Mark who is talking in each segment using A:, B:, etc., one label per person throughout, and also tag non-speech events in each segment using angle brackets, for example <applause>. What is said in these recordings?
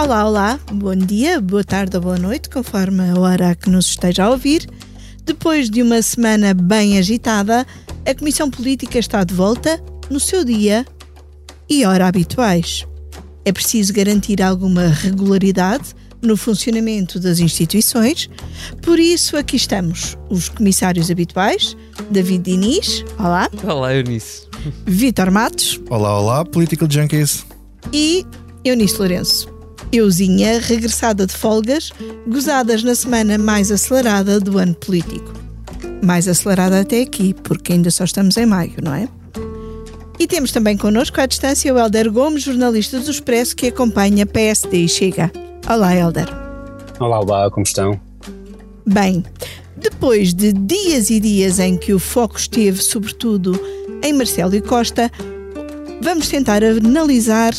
A: Olá, olá, bom dia, boa tarde ou boa noite, conforme a hora que nos esteja a ouvir. Depois de uma semana bem agitada, a Comissão Política está de volta no seu dia e hora habituais. É preciso garantir alguma regularidade no funcionamento das instituições, por isso aqui estamos os comissários habituais, David Diniz, olá.
B: Olá, Eunice.
A: Vítor Matos.
C: Olá, olá, Political Junkies.
A: E Eunice Lourenço. Euzinha, regressada de folgas, gozadas na semana mais acelerada do ano político. Mais acelerada até aqui, porque ainda só estamos em maio, não é? E temos também connosco à distância o Helder Gomes, jornalista do Expresso, que acompanha PSD e Chega. Olá, Helder.
D: Olá, olá, como estão?
A: Bem, depois de dias e dias em que o foco esteve, sobretudo, em Marcelo e Costa, vamos tentar analisar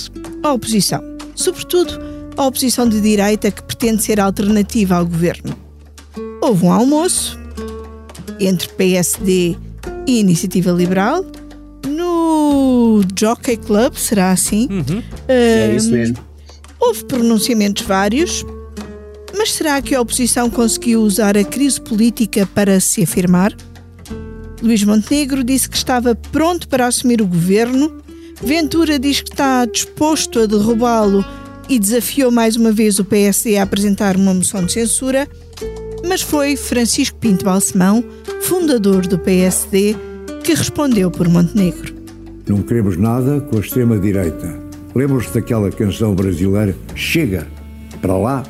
A: a oposição. Sobretudo, a oposição de direita que pretende ser alternativa ao governo. Houve um almoço entre PSD e Iniciativa Liberal no Jockey Club, será assim?
B: Uhum.
D: É isso mesmo.
A: Houve pronunciamentos vários, mas será que a oposição conseguiu usar a crise política para se afirmar? Luís Montenegro disse que estava pronto para assumir o governo. Ventura diz que está disposto a derrubá-lo e desafiou mais uma vez o PSD a apresentar uma moção de censura, mas foi Francisco Pinto Balsemão, fundador do PSD, que respondeu por Montenegro.
E: Não queremos nada com a extrema-direita. Lembram-se daquela canção brasileira Chega para lá?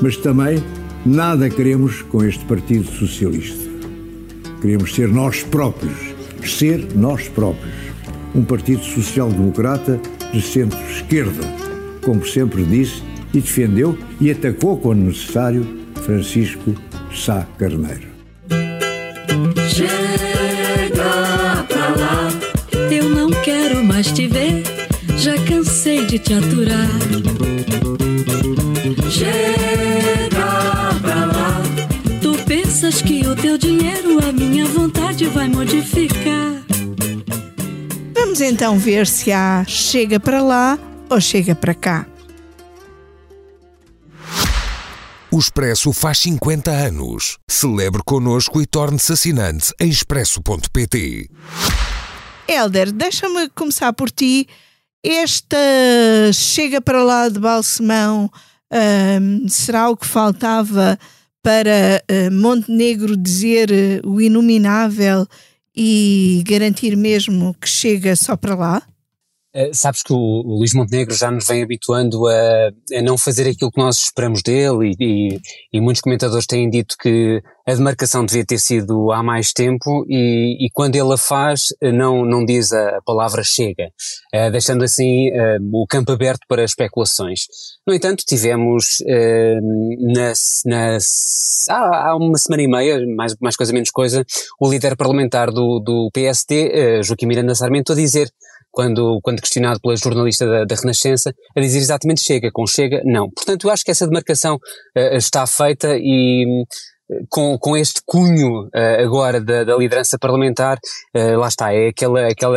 E: Mas também nada queremos com este Partido Socialista. Queremos ser nós próprios. Ser nós próprios. Um Partido Social-Democrata de centro-esquerda como sempre disse e defendeu e atacou quando necessário Francisco Sá Carneiro.
F: Chega pra lá, eu não quero mais te ver, já cansei de te aturar. Chega pra lá, tu pensas que o teu dinheiro a minha vontade vai modificar.
A: Vamos então ver se há chega para lá ou chega para cá.
G: O Expresso faz 50 anos. Celebre connosco e torne-se assinante em expresso.pt.
A: Helder, deixa-me começar por ti. Esta chega para lá de Balsemão hum, será o que faltava para uh, Montenegro dizer uh, o inominável e garantir mesmo que chega só para lá?
D: Uh, sabes que o, o, Luís Montenegro já nos vem habituando a, a, não fazer aquilo que nós esperamos dele e, e, e, muitos comentadores têm dito que a demarcação devia ter sido há mais tempo e, e quando ele a faz não, não diz a, palavra chega, uh, deixando assim uh, o campo aberto para especulações. No entanto, tivemos na, na, há, há, uma semana e meia, mais, mais coisa menos coisa, o líder parlamentar do, do PSD, Joaquim Miranda Sarmento, a dizer quando, quando questionado pela jornalista da, da, Renascença, a dizer exatamente chega, com chega, não. Portanto, eu acho que essa demarcação uh, está feita e com, com este cunho uh, agora da, da, liderança parlamentar, uh, lá está, é aquela, aquela,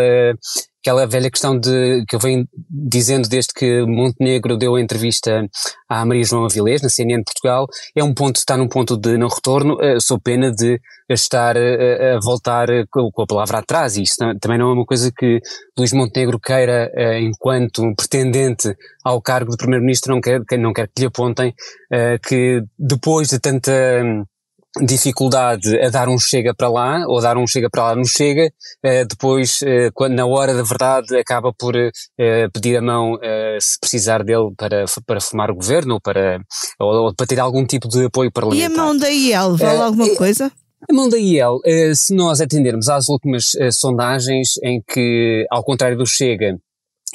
D: aquela velha questão de, que eu venho dizendo desde que Montenegro deu a entrevista à Maria João Avilés, na CNN Portugal, é um ponto, está num ponto de não retorno, uh, sou pena de estar a voltar com, a palavra atrás, e isto também não é uma coisa que Luís Montenegro queira, enquanto pretendente ao cargo de Primeiro-Ministro, não quer, não quer que lhe apontem que depois de tanta dificuldade a dar um chega para lá, ou dar um chega para lá no chega, uh, depois, uh, quando na hora da verdade, acaba por uh, pedir a mão, se precisar dele para, para formar o governo, ou para, ou, para ter algum tipo de apoio parlamentar.
A: E a mão da IEL, vale alguma coisa?
D: A mão da IEL, se nós atendermos às últimas sondagens em que, ao contrário do Chega,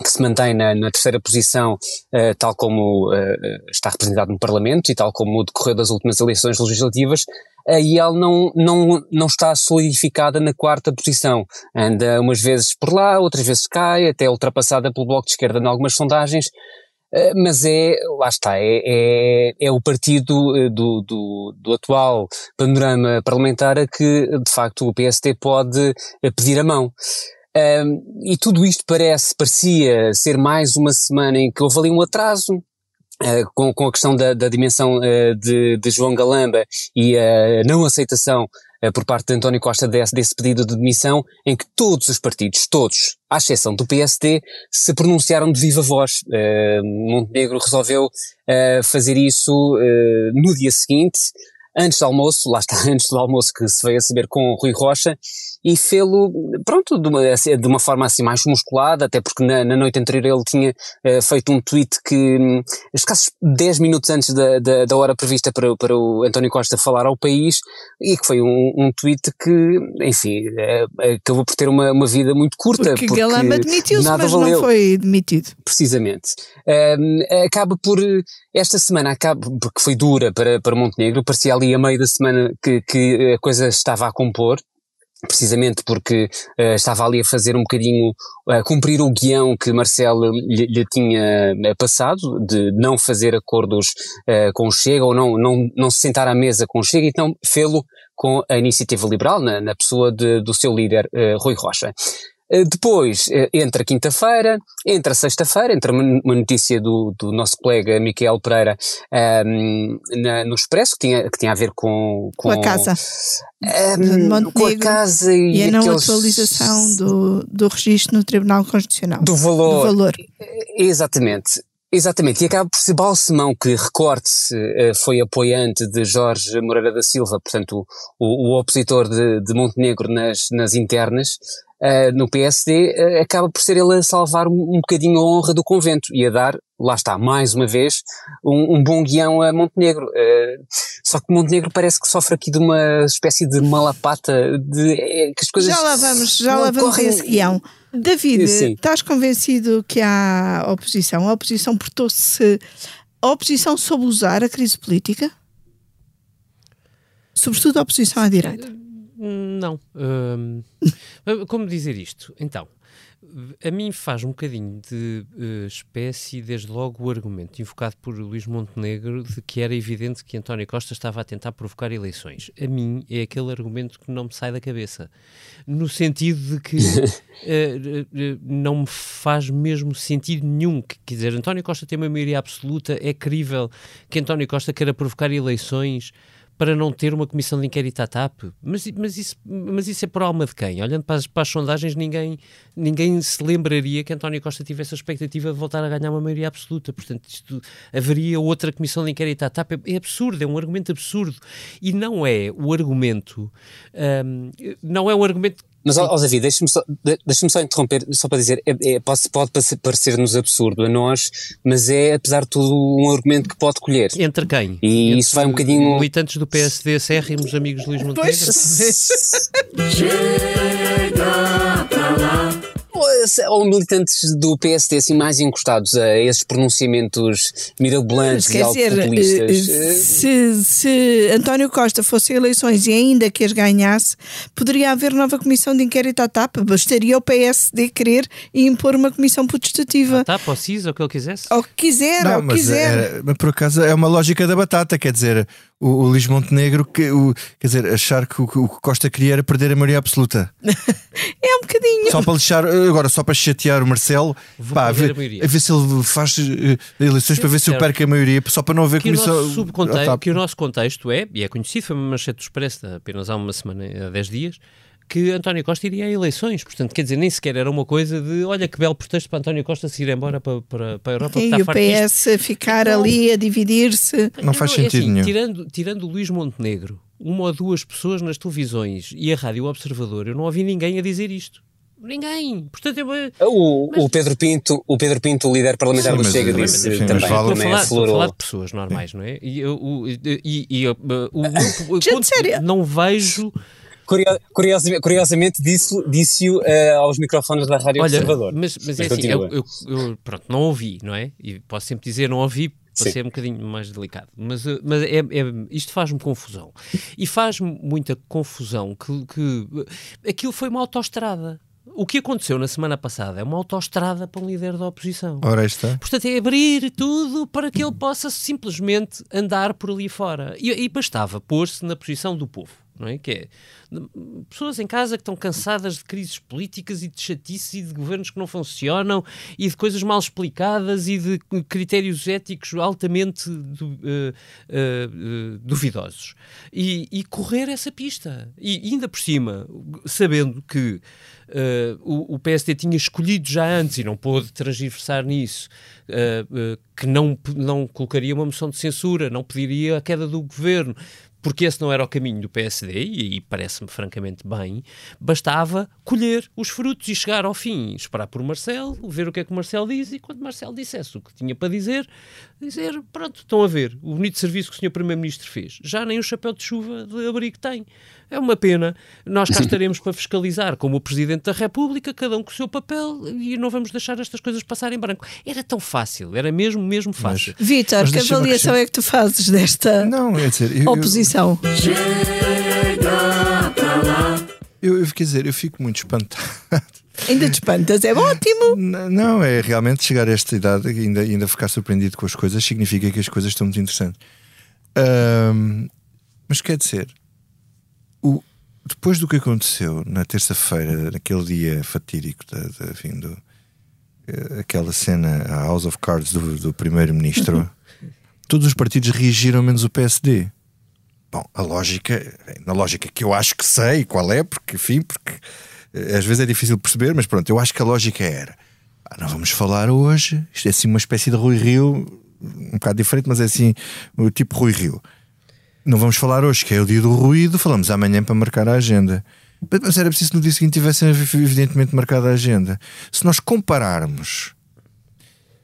D: que se mantém na, na terceira posição, uh, tal como uh, está representado no Parlamento e tal como decorreu das últimas eleições legislativas, a IEL não, não, não está solidificada na quarta posição. Anda umas vezes por lá, outras vezes cai, até ultrapassada pelo Bloco de Esquerda em algumas sondagens, uh, mas é, lá está, é, é, é o partido do, do, do, atual panorama parlamentar a que, de facto, o PST pode pedir a mão. Um, e tudo isto parece, parecia ser mais uma semana em que houve ali um atraso, Uh, com, com a questão da, da dimensão uh, de, de, João Galamba e a não aceitação uh, por parte de António Costa desse, desse, pedido de demissão, em que todos os partidos, todos, à exceção do PSD, se pronunciaram de viva voz. Montenegro resolveu fazer isso no dia seguinte, antes do almoço, lá está, <laughs> antes do almoço que se veio a saber com Rui Rocha, e fê-lo, pronto, de uma, assim, de uma, forma assim mais musculada, até porque na, na noite anterior ele tinha uh, feito um tweet que, um, escassos 10 minutos antes da, da, da, hora prevista para, para o António Costa falar ao país, e que foi um, um tweet que, enfim, uh, acabou por ter uma, uma vida muito curta.
A: Porque, porque Galamba demitiu-se, mas nada não foi demitido.
D: Precisamente. Uh, acaba por, esta semana acaba, porque foi dura para, para Montenegro, parecia ali a meio da semana que, que a coisa estava a compor, precisamente porque uh, estava ali a fazer um bocadinho, a uh, cumprir o guião que Marcelo lhe, lhe tinha eh, passado, de não fazer acordos uh, com o Chega ou não, não, não se sentar à mesa com o Chega, então fê-lo com a Iniciativa Liberal, na, na pessoa de, do seu líder, Rui Rocha. Eh, depois eh, entra quinta-feira, entra sexta-feira, entra uma notícia do, do nosso colega Miquel Pereira um, ehm, na, no Expresso que tinha, que tinha a ver com,
A: com, com a casa.
D: Um, ehm, com a casa e,
A: e a não atualização do, do registro no Tribunal Constitucional.
D: Do valor.
A: Do valor.
D: Exatamente. Exatamente, e acaba por ser Balsemão que recorte uh, foi apoiante de Jorge Moreira da Silva, portanto o, o opositor de, de Montenegro nas, nas internas, uh, no PSD, uh, eh, acaba por ser ele a salvar um, um bocadinho a honra do convento e a dar, lá está, mais uma vez, um, um bom guião a Montenegro. Uh, só que Montenegro parece que sofre aqui de uma espécie de malapata, de, é, que as coisas...
A: Já lá vamos, já lá vamos correm... esse guião. David, Sim. estás convencido que há oposição? A oposição portou-se... A oposição soube usar a crise política? Sobretudo a oposição à direita?
B: Não. <laughs> como dizer isto? Então, a mim faz um bocadinho de uh, espécie, desde logo, o argumento invocado por Luís Montenegro de que era evidente que António Costa estava a tentar provocar eleições. A mim é aquele argumento que não me sai da cabeça. No sentido de que uh, <laughs> uh, não me faz mesmo sentido nenhum. Que, quer dizer, António Costa tem uma maioria absoluta, é crível que António Costa queira provocar eleições para não ter uma comissão de inquérito à TAP. Mas, mas, isso, mas isso é por alma de quem? Olhando para as, para as, sondagens, ninguém, ninguém se lembraria que António Costa tivesse a expectativa de voltar a ganhar uma maioria absoluta. Portanto, isto, haveria outra comissão de inquérito à TAP. É, é absurdo, é um argumento absurdo. E não é o argumento, um, não é um argumento
D: mas, ó, David, deixa-me só, deixa só interromper, só para dizer, é, é, pode, pode parecer-nos absurdo a nós, mas é, apesar de tudo, um argumento que pode colher.
B: Entre quem?
D: E
B: Entre
D: isso vai um bocadinho...
B: Militantes do PSD acérrimos, amigos de Luís Montenegro? <laughs>
F: Chega pra lá
D: ou militantes do PSD assim mais encostados a esses pronunciamentos mirabolantes e dizer, populistas?
A: Eh, se, se António Costa fosse eleições e ainda que as ganhasse, poderia haver nova comissão de inquérito à TAP. Bastaria o PSD querer e impor uma comissão protestativa.
B: A TAP, ou CIS, ou o que ele quisesse?
A: Ou que quiser,
C: Não,
A: ou que quiser.
C: É, mas por acaso é uma lógica da batata, quer dizer, o, o Luís Montenegro, que, o, quer dizer, achar que o, o que Costa queria era perder a maioria absoluta. <laughs>
A: é um bocadinho.
C: Só para lixar, agora só para chatear o Marcelo, pá, a, ver, a, a, ver se ele faz uh, eleições para ver se ele perca a maioria, só para não haver
B: que
C: comissão.
B: O nosso que o nosso contexto é, e é conhecido, foi uma manchete do Expresso apenas há uma semana, há 10 dias, que António Costa iria a eleições. Portanto, quer dizer, nem sequer era uma coisa de olha que belo pretexto para António Costa se ir embora para, para, para a Europa.
A: E o PS ficar então, ali a dividir-se.
C: Não faz é sentido
B: assim,
C: nenhum.
B: Tirando, tirando o Luís Montenegro, uma ou duas pessoas nas televisões e a Rádio Observador, eu não ouvi ninguém a dizer isto. Ninguém. Portanto, eu,
D: o, mas... o Pedro Pinto, o Pedro Pinto, o líder parlamentar sim, do Chega, disse sim, também, também
B: falar, aflorou. falar de pessoas normais, não é? E, eu, e, e, o, o, <laughs>
A: Gente,
B: não vejo
D: Curiosamente, curiosamente disse-o disse uh, aos microfones da Rádio Olha, Observador.
B: Mas, mas, mas é assim, eu, eu, eu, pronto, não ouvi, não é? E posso sempre dizer não ouvi para ser um bocadinho mais delicado. Mas, eh, mas é, é isto faz-me confusão. E faz-me muita confusão que, que aquilo foi uma autoestrada. O que aconteceu na semana passada é uma autoestrada para um líder da oposição.
C: Ora está.
B: Portanto, é abrir tudo para que ele possa simplesmente andar por ali fora. E, e bastava pôr-se na posição do povo. Não é? Que é pessoas em casa que estão cansadas de crises políticas e de chatices e de governos que não funcionam e de coisas mal explicadas e de critérios éticos altamente du, uh, uh, duvidosos. E, e, correr essa pista. E ainda por cima, sabendo que o, o, PSD tinha escolhido já antes e não pôde transversar nisso, que não, não colocaria uma moção de censura, não pediria a queda do governo porque esse não era o caminho do PSD, e, parece-me francamente bem, bastava colher os frutos e chegar ao fim, esperar por Marcelo, ver o que é que Marcelo diz, e quando Marcelo dissesse o que tinha para dizer, dizer, pronto, estão a ver, o bonito serviço que o Sr. Primeiro-Ministro fez. Já nem o chapéu de chuva de abrigo tem. É uma pena. Nós cá estaremos para fiscalizar, como o Presidente da República, cada um com o seu papel, e não vamos deixar estas coisas passarem em branco. Era tão fácil, era mesmo, mesmo fácil.
A: Vitor, que avaliação é que tu fazes desta não, é dizer, eu, oposição? Eu,
C: Chega para lá. Eu, eu, quer dizer, eu fico muito espantado.
A: Ainda te espantas, é ótimo.
C: Não, é realmente chegar a esta idade e ainda, ainda ficar surpreendido com as coisas significa que as coisas estão muito interessantes. Um, mas quer dizer, depois do que aconteceu na terça-feira, naquele dia fatídico da, da fim do, eh, aquela cena a House of Cards do, do primeiro-ministro, <laughs> todos os partidos reagiram menos o PSD. Bom, a lógica, na lógica que eu acho que sei qual é, porque enfim, porque eh, às vezes é difícil perceber, mas pronto, eu acho que a lógica era: ah, não vamos falar hoje, isto é assim uma espécie de Rui Rio, um bocado diferente, mas é assim, o tipo Rui Rio não vamos falar hoje, que é o dia do ruído, falamos amanhã para marcar a agenda. Mas era preciso que no dia seguinte tivessem evidentemente marcada a agenda. Se nós compararmos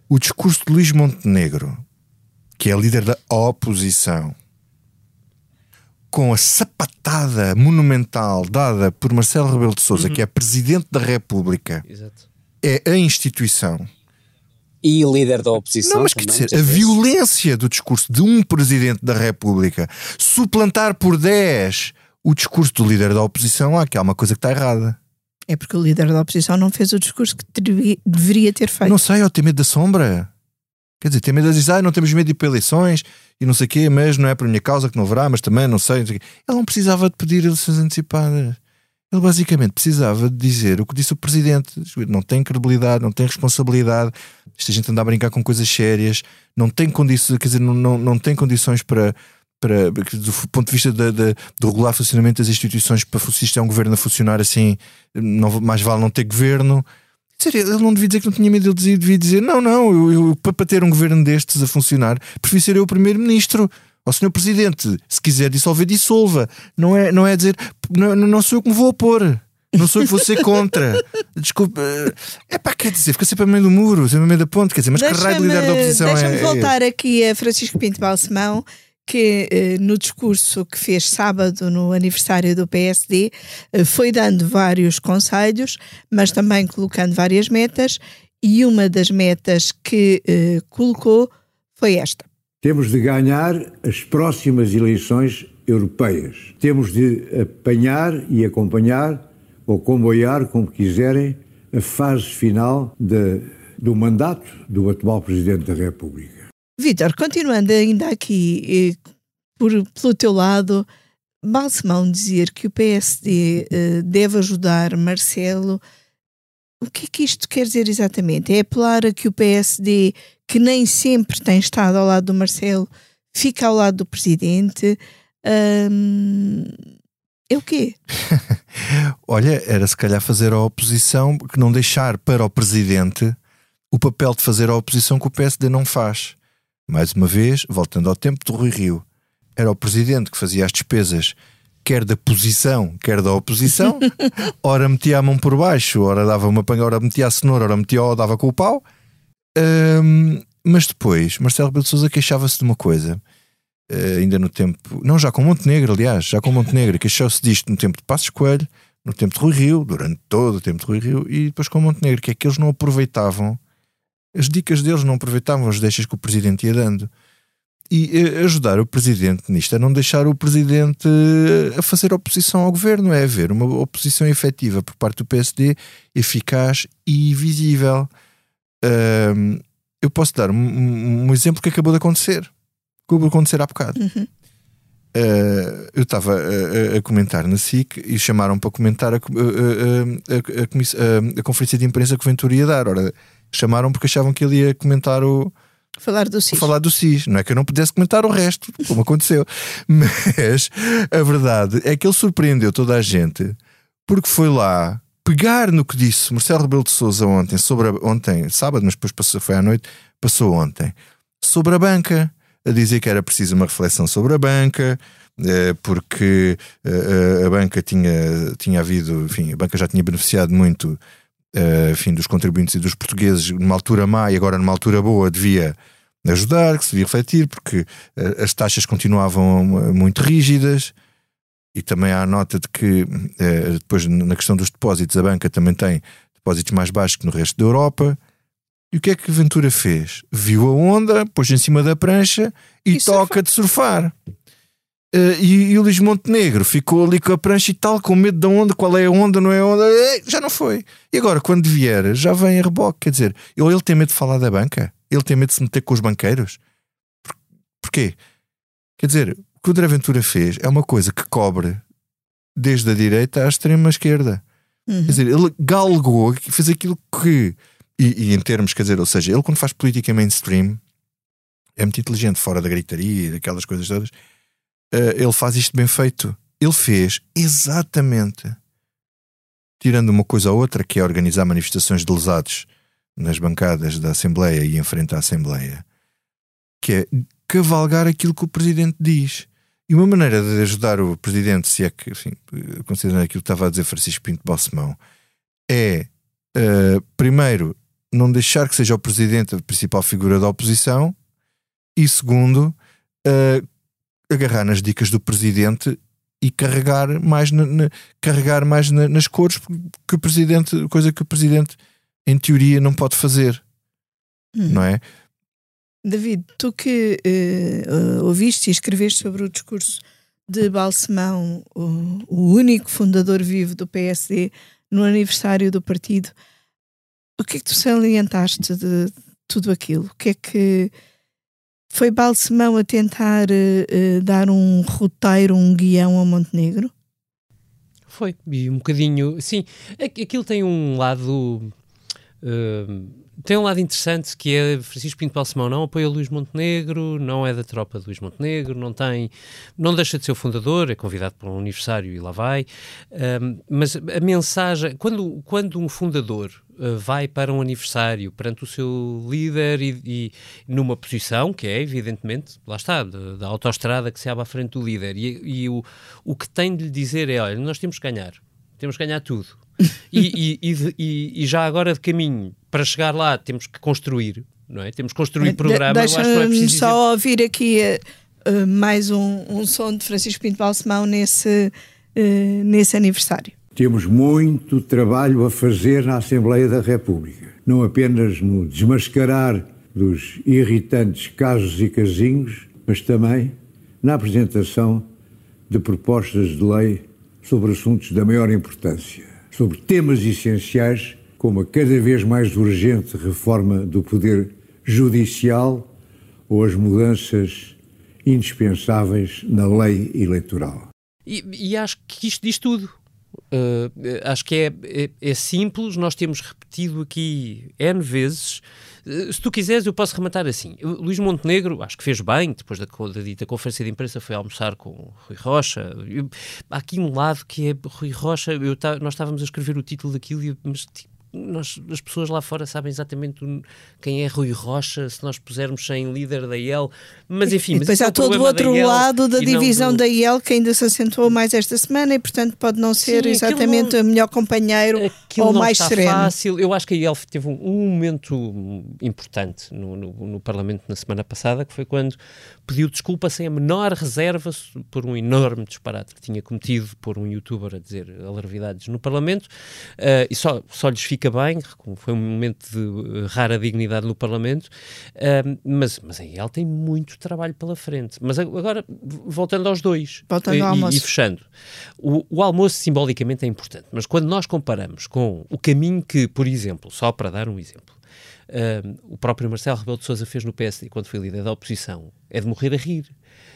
C: o discurso de Luís Montenegro, que é líder da oposição, com a sapatada monumental dada por Marcelo Rebelo de Sousa, uhum. que é presidente da República, Exato. é a instituição
D: e líder da oposição.
C: Não, mas quer dizer, a violência do discurso de um presidente da República suplantar por 10 o discurso do líder da oposição, há que há uma coisa que está errada.
A: É porque o líder da oposição não fez o discurso que deveria ter feito.
C: Não sei, ou tem medo da sombra. Quer dizer, tem medo de dizer, ah, não temos medo de ir para eleições e não sei o quê, mas não é por minha causa que não haverá, mas também não sei. Não sei Ele não precisava de pedir eleições antecipadas. Ele basicamente precisava de dizer o que disse o presidente: não tem credibilidade, não tem responsabilidade. Esta gente anda a brincar com coisas sérias, não tem condições, quer dizer, não, não, não tem condições para, para, do ponto de vista de, de, do regular funcionamento das instituições, para se isto é um governo a funcionar assim, não, mais vale não ter governo. Ele não devia dizer que não tinha medo, ele devia dizer: não, não, eu, eu, para ter um governo destes a funcionar, prefiro ser eu o primeiro-ministro ao senhor presidente, se quiser dissolver, dissolva. Não é, não é dizer, não, não sou eu que me vou opor. Não sou eu que vou ser contra. <laughs> Desculpa. É pá, quer dizer, fica sempre a meio do muro, sempre a meio da ponte. Quer dizer, mas que raio de líder da oposição
A: deixa é? Deixa-me voltar é aqui a Francisco Pinto Balsemão, que eh, no discurso que fez sábado no aniversário do PSD eh, foi dando vários conselhos, mas também colocando várias metas. E uma das metas que eh, colocou foi esta
E: temos de ganhar as próximas eleições europeias. Temos de apanhar e acompanhar, ou comboiar, como quiserem, a fase final de, do mandato do atual Presidente da República.
A: Vítor, continuando ainda aqui eh, por, pelo teu lado, Balsemão dizer que o PSD eh, deve ajudar Marcelo. O que é que isto quer dizer exatamente? É apelar a que o PSD que nem sempre tem estado ao lado do Marcelo, fica ao lado do presidente. Hum, é o quê? <laughs>
C: Olha, era se calhar fazer a oposição, que não deixar para o presidente o papel de fazer a oposição que o PSD não faz. Mais uma vez, voltando ao tempo do Rui Rio, era o presidente que fazia as despesas, quer da posição, quer da oposição. <laughs> ora metia a mão por baixo, ora dava uma panha, ora metia a cenoura, ora metia, ou dava com o pau. Um, mas depois, Marcelo Rebelo de Sousa queixava-se de uma coisa, uh, ainda no tempo, não já com Montenegro, aliás, já com Montenegro, queixou-se disto no tempo de Passos Coelho, no tempo de Rui Rio, durante todo o tempo de Rui Rio, e depois com Montenegro, que é que eles não aproveitavam, as dicas deles não aproveitavam as deixas que o presidente ia dando. E uh, ajudar o presidente nisto é não deixar o presidente uh, a fazer oposição ao governo, é haver uma oposição efetiva por parte do PSD, eficaz e visível. Eu posso dar um, um, exemplo que acabou de acontecer. Acabou de acontecer há bocado. Uhum. Uh, eu estava a, a, a, comentar na SIC e chamaram para comentar a, a, conferência de imprensa que o Ventura ia dar. Ora, chamaram porque achavam que ele ia comentar o.
A: Falar do SIS.
C: Falar do SIS. Não é que eu não pudesse comentar o resto, como aconteceu. <laughs> Mas a verdade é que ele surpreendeu toda a gente porque foi lá pegar no que disse Marcelo Rebelo de Souza ontem, sobre a, ontem, sábado, mas depois passou, foi à noite, passou ontem, sobre a banca a dizer que era preciso uma reflexão sobre a banca, eh, porque eh, a banca tinha, tinha havido, enfim, a banca já tinha beneficiado muito eh, enfim, dos contribuintes e dos portugueses numa altura má e agora numa altura boa devia ajudar, que se devia refletir, porque as taxas continuavam muito rígidas. E também há a nota de que depois na questão dos depósitos a banca também tem depósitos mais baixos que no resto da Europa. E o que é que Ventura fez? Viu a onda, pôs em cima da prancha e, e toca surfa. de surfar. Uh, e, e, o Luís Montenegro ficou ali com a prancha e tal, com medo da onda, qual é a onda, não é a onda, já não foi. E agora, quando vier, já vem a reboque. Quer dizer, ou ele tem medo de falar da banca, ele tem medo de se meter com os banqueiros. Por, porquê? Quer dizer, que o André Ventura fez é uma coisa que cobre desde a direita à extrema esquerda. Uhum. Quer dizer, ele galgou, fez aquilo que e, e, em termos, quer dizer, ou seja, ele quando faz política mainstream é muito inteligente, fora da gritaria e daquelas coisas todas. Uh, ele faz isto bem feito. Ele fez exatamente, tirando uma coisa ou outra, que é organizar manifestações de lesados nas bancadas da Assembleia e em frente à Assembleia, que é cavalgar aquilo que o Presidente diz. E uma maneira de ajudar o Presidente, se é que, enfim, considerando aquilo que estava a dizer Francisco Pinto Balsemão, é uh, primeiro não deixar que seja o presidente a principal figura da oposição e segundo uh, agarrar nas dicas do presidente e carregar mais, na, na, carregar mais na, nas cores que o presidente, coisa que o presidente em teoria não pode fazer hum. não é?
A: David, tu que uh, ouviste e escreveste sobre o discurso de Balsemão, o, o único fundador vivo do PSD, no aniversário do partido, o que é que tu salientaste de tudo aquilo? O que é que foi Balsemão a tentar uh, dar um roteiro, um guião ao Montenegro?
B: Foi, e um bocadinho. Sim, aquilo tem um lado. Tem um lado interessante que é Francisco Pinto Balsemão não apoia Luís Montenegro, não é da tropa de Luís Montenegro, não tem, não deixa de ser o fundador, é convidado para um aniversário e lá vai. Mas a mensagem, quando, quando um fundador uh, vai para um aniversário perante o seu líder e, e, numa posição que é, evidentemente, lá está, da autoestrada que se abre à frente do líder, e, e o, o que tem de lhe dizer é: olha, nós temos que ganhar, temos que ganhar tudo e, e, e, e, já agora de caminho para chegar lá temos que construir, não é? Temos que construir de, programa.
A: Deixa-me só dizer... ouvir aqui uh, mais um, um som de Francisco Pinto Balsemão nesse, uh, nesse aniversário.
E: Temos muito trabalho a fazer na Assembleia da República, não apenas no desmascarar dos irritantes casos e casinhos, mas também na apresentação de propostas de lei sobre assuntos da maior importância sobre temas essenciais como a cada vez mais urgente reforma do poder judicial ou as mudanças indispensáveis na lei eleitoral.
B: E, e acho que isto diz tudo. Uh, acho que é, é, é, simples, nós temos repetido aqui N vezes. Uh, se tu quiseres, eu posso rematar assim. Luís Montenegro, acho que fez bem, depois da, da dita conferência de imprensa, foi almoçar com Rui Rocha. Eu, há aqui um lado que é Rui Rocha. Eu, nós estávamos a escrever o título daquilo, mas tipo, nós, as pessoas lá fora sabem exatamente quem é Rui Rocha, se nós pusermos sem líder da IEL, mas enfim.
A: E depois
B: há
A: é todo o outro da lado da divisão do... da IEL que ainda se acentuou mais esta semana e, portanto, pode não ser Sim, exatamente não, o melhor companheiro ou mais sereno.
B: fácil. Eu acho que a IEL teve um, um momento importante no, no, no, Parlamento na semana passada, que foi quando pediu desculpa sem a menor reserva por um enorme disparate que tinha cometido por um youtuber a dizer alarvidades no Parlamento uh, e só, só lhes fica fica bem, foi um momento de eh, rara dignidade no Parlamento, uh, mas, mas aí ela tem muito trabalho pela frente. Mas agora, voltando aos dois
A: voltando e, ao almoço.
B: e fechando, o, o almoço simbolicamente é importante, mas quando nós comparamos com o caminho que, por exemplo, só para dar um exemplo, Uh, o próprio Marcelo Rebelo de Sousa fez no PSD quando foi líder da oposição é de morrer a rir.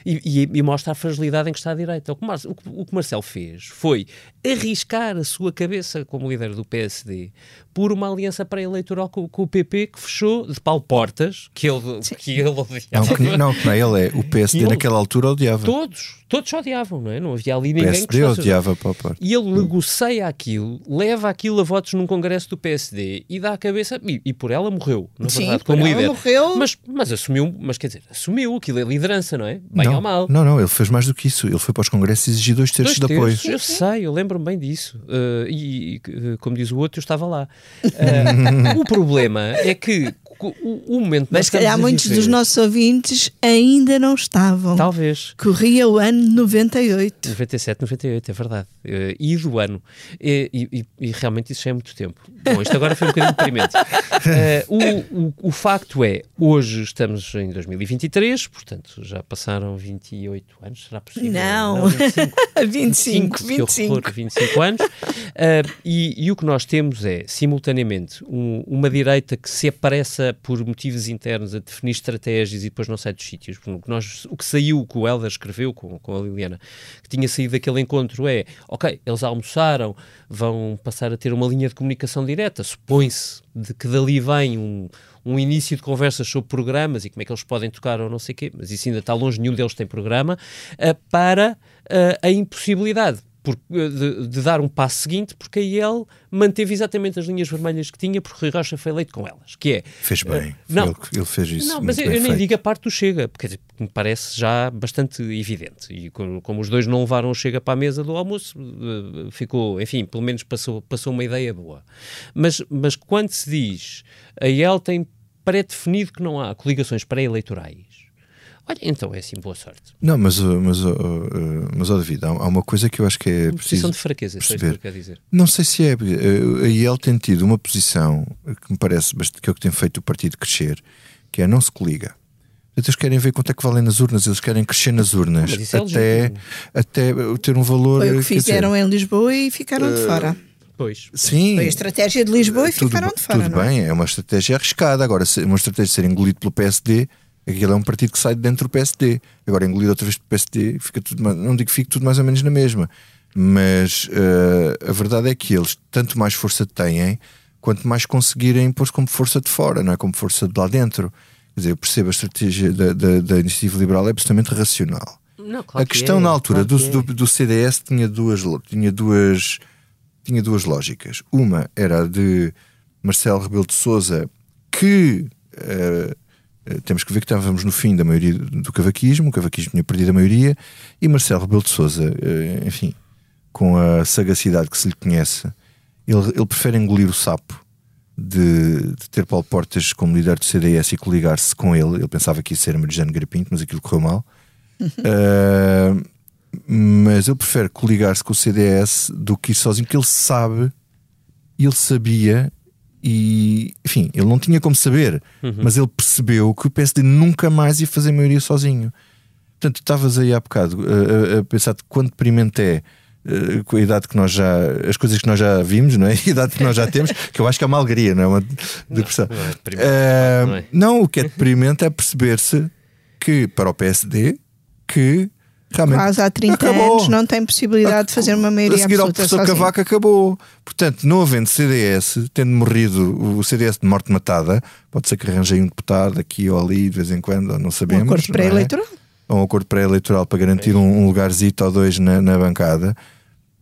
B: E, e, e, mostra a fragilidade em que está a direita. O que, Mar, o, o que Marcelo fez foi arriscar a sua cabeça como líder do PSD por uma aliança pré-eleitoral com, com, o PP que fechou de pau portas, que ele, que ele odiava.
C: Não, que, não, que não é ele, é o PSD ele, naquela altura odiava.
B: Todos, todos odiavam, não é? Não havia ali ninguém
C: PSD que odiava pau portas.
B: E ele negocia aquilo, leva aquilo a votos num congresso do PSD e dá a cabeça, e, e por ela morreu, na
A: Sim,
B: verdade, como líder.
A: Morreu.
B: Mas, mas assumiu, mas quer dizer, assumiu aquilo é liderança, não é? Bem
C: não,
B: mal.
C: Não, não, ele fez mais do que isso. Ele foi para os congressos e exigiu dois terços
B: dois
C: de apoio.
B: Eu sei, eu lembro-me bem disso. Uh, e, uh, como diz o outro, eu estava lá. Uh, <laughs> o problema é que o, o momento
A: Mas se calhar muitos dos nossos ouvintes ainda não estavam.
B: Talvez.
A: Corria o ano 98.
B: 97, 98, é verdade. Uh, e do ano. E, e, e, realmente isso já é muito tempo. Bom, isto agora foi um bocadinho deprimente. Uh, <laughs> o, o, o, facto é, hoje estamos em 2023, portanto já passaram 28 anos, será possível?
A: Não, não 25. 25, 25.
B: Horror, 25 anos. Uh, e, e, o que nós temos é, simultaneamente, um, uma direita que se aparece por motivos internos a definir estratégias e depois não sai dos sítios. O que, nós, o que saiu, que o Helder escreveu com, com a Liliana, que tinha saído daquele encontro é, ok, eles almoçaram, vão passar a ter uma linha de comunicação direta, supõe-se de que dali vem um, um início de conversas sobre programas e como é que eles podem tocar ou não sei o quê, mas isso ainda está longe, nenhum deles tem programa, uh, para uh, a impossibilidade por, de, de, dar um passo seguinte, porque aí ele manteve exatamente as linhas vermelhas que tinha, porque Rui Rocha foi eleito com elas, que é...
C: Fez bem, uh, não, ele, ele, fez isso
B: Não, mas eu, eu nem digo a parte do Chega, porque me parece já bastante evidente, e como, como, os dois não levaram o Chega para a mesa do almoço, uh, ficou, enfim, pelo menos passou, passou uma ideia boa. Mas, mas quando se diz, a ele tem pré-definido que não há coligações pré-eleitorais, Olha, então é assim, boa sorte.
C: Não, mas, uh, mas, uh, uh, mas oh David, há, uma coisa que eu acho que é uma
B: posição de fraqueza, perceber. É que dizer.
C: Não sei se é. A IEL tem tido uma posição que me parece que é o que tem feito o partido crescer, que é não se coliga. Eles querem ver quanto é que valem nas urnas, eles querem crescer nas urnas
B: é
C: até, até ter um valor.
A: Foi o que fizeram dizer, em Lisboa e ficaram de fora.
B: Pois.
C: Sim.
A: Foi a estratégia de Lisboa e tudo, ficaram de fora.
C: Tudo bem,
A: é?
C: é uma estratégia arriscada. Agora, uma estratégia de ser engolido pelo PSD Aquilo é um partido que sai de dentro do PSD. Agora, engolir outra vez do PSD, fica tudo, não digo que fique tudo mais ou menos na mesma, mas uh, a verdade é que eles tanto mais força têm, quanto mais conseguirem pôr como força de fora, não é como força de lá dentro. Quer dizer, eu percebo a estratégia da, da, da iniciativa liberal é absolutamente racional.
B: Não, claro
C: a questão
B: é,
C: na altura
B: claro
C: do, do, do, CDS tinha duas, tinha, duas, tinha duas lógicas. Uma era a de Marcelo Rebelo de Souza, que uh, temos que ver que estávamos no fim da maioria do cavaquismo, o cavaquismo tinha perdido a maioria, e Marcelo Rebelo de Souza, eh, enfim, com a sagacidade que se lhe conhece, ele, ele prefere engolir o sapo de, de, ter Paulo Portas como líder do CDS e coligar-se com ele. Ele pensava que ia ser Mariano Garapinto, mas aquilo correu mal. uh, <laughs> mas ele prefere coligar-se com o CDS do que ir sozinho, porque ele sabe, ele sabia e, enfim, ele não tinha como saber, uhum. mas ele percebeu que o PSD nunca mais ia fazer maioria sozinho. Portanto, estavas aí há bocado a, a, a pensar de quanto deprimente é uh, com a idade que nós já, as coisas que nós já vimos, não é? <laughs> A idade que nós já temos, que eu acho que é uma alegria, não é? Uma depressão. Não, não, é uh, não, é. não, o que é deprimente é perceber-se que para o PSD que Realmente,
A: quase há 30 acabou. anos não tem possibilidade de fazer uma maioria
C: a seguir
A: absoluta
C: ao professor Cavaco acabou. Portanto, não havendo CDS, tendo morrido o CDS de morte matada, pode ser que arranjei um deputado aqui ou ali de vez em quando, não sabemos. Um
A: acordo pré-eleitoral.
C: É? Um acordo pré-eleitoral para garantir um, um lugarzito ou dois na, na, bancada.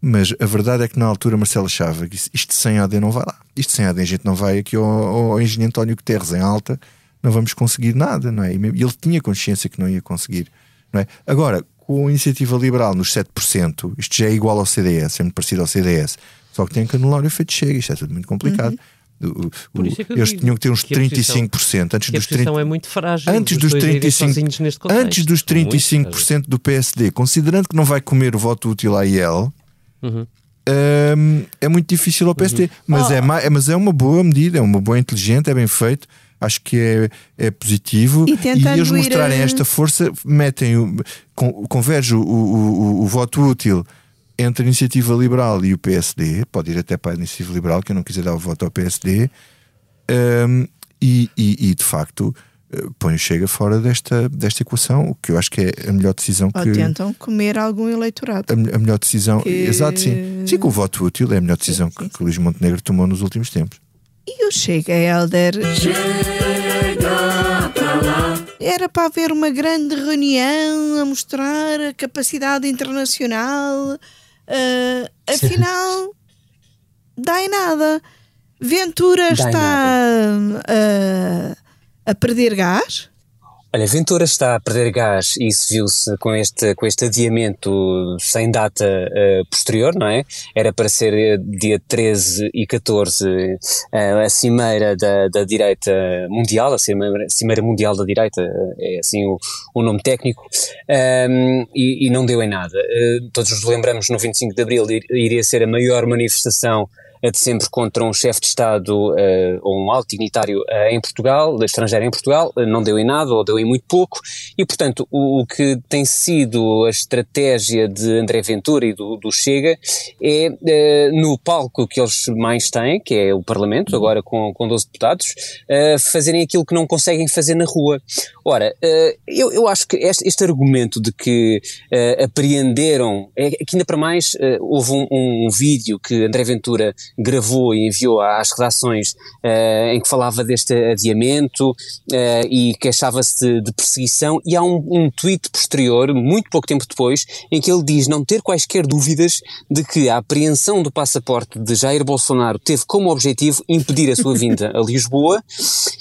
C: Mas a verdade é que na altura Marcelo achava que isto sem AD não vai lá. Isto sem AD a gente não vai aqui ao, ao engenheiro António Guterres em alta, não vamos conseguir nada, não é? E ele tinha consciência que não ia conseguir. Não é? Agora, com a iniciativa liberal nos 7%, isto já é igual ao CDS, é muito parecido ao CDS, só que tem que anular o efeito chega, isto é tudo muito complicado. Uhum. O, o, é eles tinham que ter uns 35% antes dos 30,
B: é muito frágil.
C: Antes dos 35, antes dos 35% do PSD, considerando que não vai comer o voto útil à IEL, uhum. um, é muito difícil ao PSD. Uhum. Mas, oh. é, mas é uma boa medida, é uma boa inteligente, é bem feito acho que é, é positivo.
A: E,
C: e eles mostrarem esta força, metem o, converge o, o, o, voto útil entre a iniciativa liberal e o PSD, pode ir até para a iniciativa liberal, que eu não quiser dar o voto ao PSD, um, e, e, e, de facto põe o Chega fora desta, desta equação, o que eu acho que é a melhor decisão
A: Ou
C: que.
A: tentam comer algum eleitorado.
C: A, a melhor decisão.
A: Que-
C: Exato, sim. Sim, com o voto útil é a melhor decisão
A: sim,
C: que, que Luís Montenegro tomou nos últimos tempos.
A: E o Chega, Helder? Era para haver uma grande reunião a mostrar a capacidade internacional. ah, afinal, dá em nada. Ventura
D: Dá
A: está ah, a perder gás.
D: Olha, Ventura está a perder gás e isso viu-se com este, com este adiamento sem data eh, posterior, não é? Era para ser eh, dia 13 e 14 eh, a cimeira da, da direita mundial, a cimeira, cimeira mundial da direita, é assim o, o nome técnico, Ahm, e, e não deu em nada. Todos nos lembramos no 25 de Abril ir- iria ser a maior manifestação de sempre contra um chefe de Estado eh, ou um alto dignitário eh, em Portugal, estrangeiro em Portugal, eh, não deu em nada ou deu em muito pouco, e portanto o, o que tem sido a estratégia de André Ventura e do, do Chega é no palco que eles mais têm, que é o Parlamento, agora com, com 12 deputados, fazerem aquilo que não conseguem fazer na rua. Ora, eu, eu acho que este, este argumento de que apreenderam, é que ainda para mais houve um, um vídeo que André Ventura gravou e enviou às redações eh, em que falava deste adiamento eh, e queixava-se de, de perseguição e há um, um tweet posterior, muito pouco tempo depois, em que ele diz não ter quaisquer dúvidas de que a apreensão do passaporte de Jair Bolsonaro teve como objetivo impedir a sua <laughs> vinda a Lisboa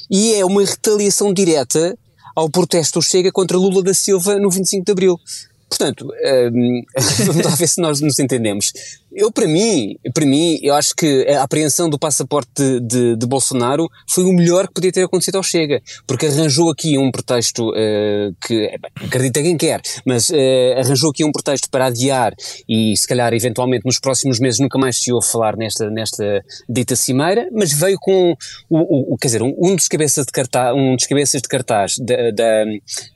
D: e é uma retaliação direta ao protesto Chega contra Lula da Silva no 25 de Abril. Portanto, hum, <laughs> vamos lá ver se nós nos entendemos. Eu, para mim, para mim, eu acho que a apreensão do passaporte de, de, de Bolsonaro foi o melhor que podia ter acontecido ao Chega, porque arranjou aqui um pretexto eh, que, eh, acredita quem quer, mas eh, arranjou aqui um pretexto para adiar e, se calhar, eventualmente nos próximos meses nunca mais se ouve falar nesta, nesta dita cimeira, mas veio com, o, o, quer dizer, um, um dos cabeças de cartaz, um dos cabeças de cartaz da,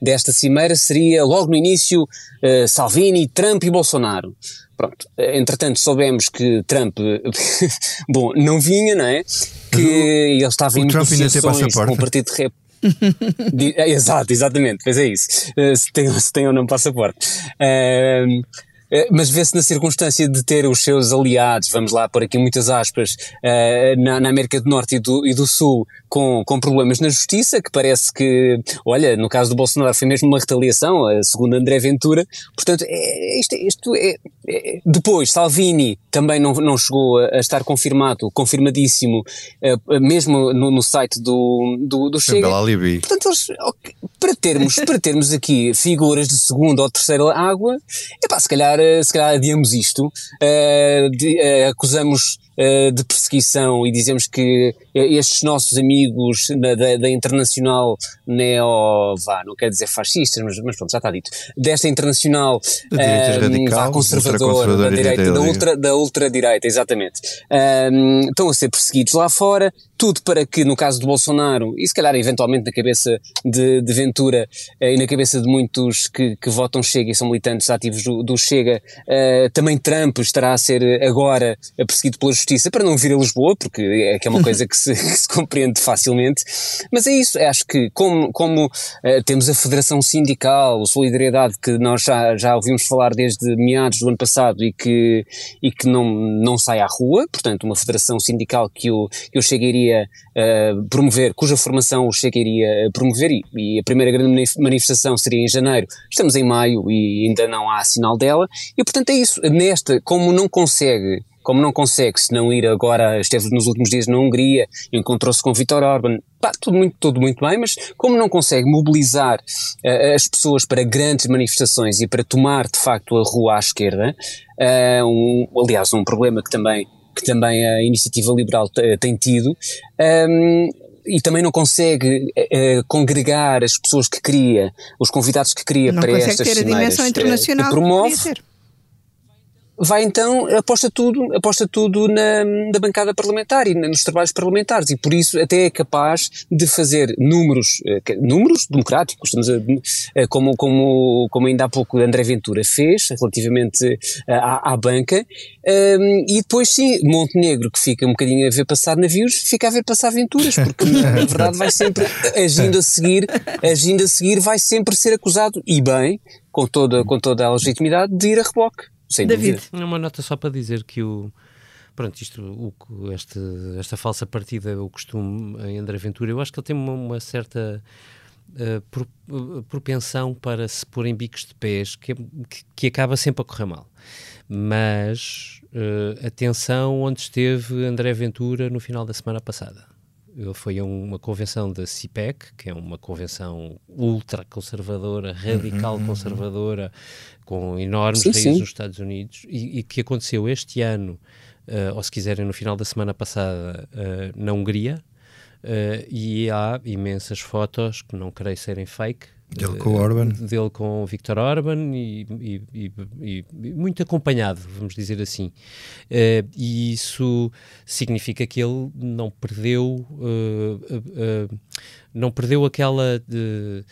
D: desta cimeira seria, logo no início, eh, Salvini, Trump e Bolsonaro. Pronto, Eh, entretanto soubemos que Trump, <laughs> bom, não vinha, não é? Que ele estava
C: O
D: em
C: Trump
D: negociações com o Partido Rep. <laughs> Exato, exatamente, pois é isso. Eh, se, tem, se tem ou não passaporte. Eh, mas vê-se na circunstância de ter os seus aliados, vamos lá por aqui muitas aspas, eh, na, na América do Norte e do, e do Sul com, com problemas na justiça, que parece que, olha, no caso do Bolsonaro foi mesmo uma retaliação, eh, segundo André Ventura. Portanto, é, isto, isto é, é- Depois, Salvini também não, não chegou a, estar confirmado, confirmadíssimo, eh, mesmo no, no site do, do, do Chega.
C: Alibi.
D: Portanto, eles, para, termos, para termos aqui figuras de segunda ou terceira água, epá, se calhar, eh, se calhar adiamos isto, eh, de- eh, acusamos de perseguição e dizemos que estes nossos amigos na- da, da internacional neo, vá, não quero dizer fascistas, mas, mas pronto, já está dito, desta internacional
C: Da direita
D: eh,
C: radical,
D: vá, conservadora, da direita, da ultra, da ultradireita, exatamente. Ahm, estão a ser perseguidos lá fora, tudo para que, no caso de Bolsonaro, e se calhar eventualmente na cabeça de, de Ventura eh, e na cabeça de muitos que, que votam Chega e são militantes ativos do, do Chega, eh, também Trump estará a ser agora perseguido pela justiça para não vir a Lisboa, porque é que é uma coisa que se, <laughs> que se compreende facilmente. Mas é isso, acho que como, como eh, temos a Federação Sindical, o Solidariedade, que nós já, já ouvimos falar desde meados do ano passado e que, e que não, não sai à rua, portanto, uma federação sindical que o, que o Chega eh, promover, cuja formação Chega iria eh, promover, e, e a primeira grande manif- manifestação seria em janeiro, estamos em maio e ainda não há sinal dela, e portanto é isso, nesta, como não consegue como não consegue, se não ir agora, esteve nos últimos dias na Hungria, encontrou-se com Viktor Orban, pá, tudo muito, tudo muito bem, mas como não consegue mobilizar eh, as pessoas para grandes manifestações e para tomar de facto a rua à esquerda, eh, um, aliás, um problema que também, que também a iniciativa liberal te- tem tido, ehm, e também não consegue eh, congregar as pessoas que queria, os convidados que queria
A: Não
D: para estas
A: ter a dimensão internacional
D: que
A: que
D: promove,
A: ter.
D: Vai então, aposta tudo, aposta tudo na, na bancada parlamentar e nos trabalhos parlamentares. E por isso até é capaz de fazer números, eh, números democráticos, estamos a, eh, como, como, como ainda há pouco André Ventura fez relativamente eh, à, à banca. Um, e depois sim, Montenegro que fica um bocadinho a ver passar navios, fica a ver passar aventuras, porque na <laughs> verdade vai sempre, agindo a seguir, agindo a seguir vai sempre ser acusado, e bem, com toda, com toda a legitimidade, de ir a reboque. Sem
A: David.
D: dúvida.
B: Uma nota só para dizer que o. Pronto, isto, o, este, esta falsa partida, o costume em André Ventura, eu acho que ele tem uma, uma certa uh, pro, uh, propensão para se pôr em bicos de pés que, que, que acaba sempre a correr mal. Mas uh, atenção onde esteve André Ventura no final da semana passada. Ele foi a uma convenção da CIPEC, que é uma convenção ultra conservadora, radical conservadora, com enormes
D: Sim,
B: raízes
D: sim.
B: nos Estados Unidos, e, e que aconteceu este ano, eh, ou se quiserem no final da semana passada, eh, na Hungria, eh, e há imensas fotos, que não creio serem fake,
C: Dele com o Orban.
B: dele com o Viktor Orban e, e- e- e- muito acompanhado, vamos dizer assim. Eh, e isso significa que ele não perdeu, eh, não perdeu aquela de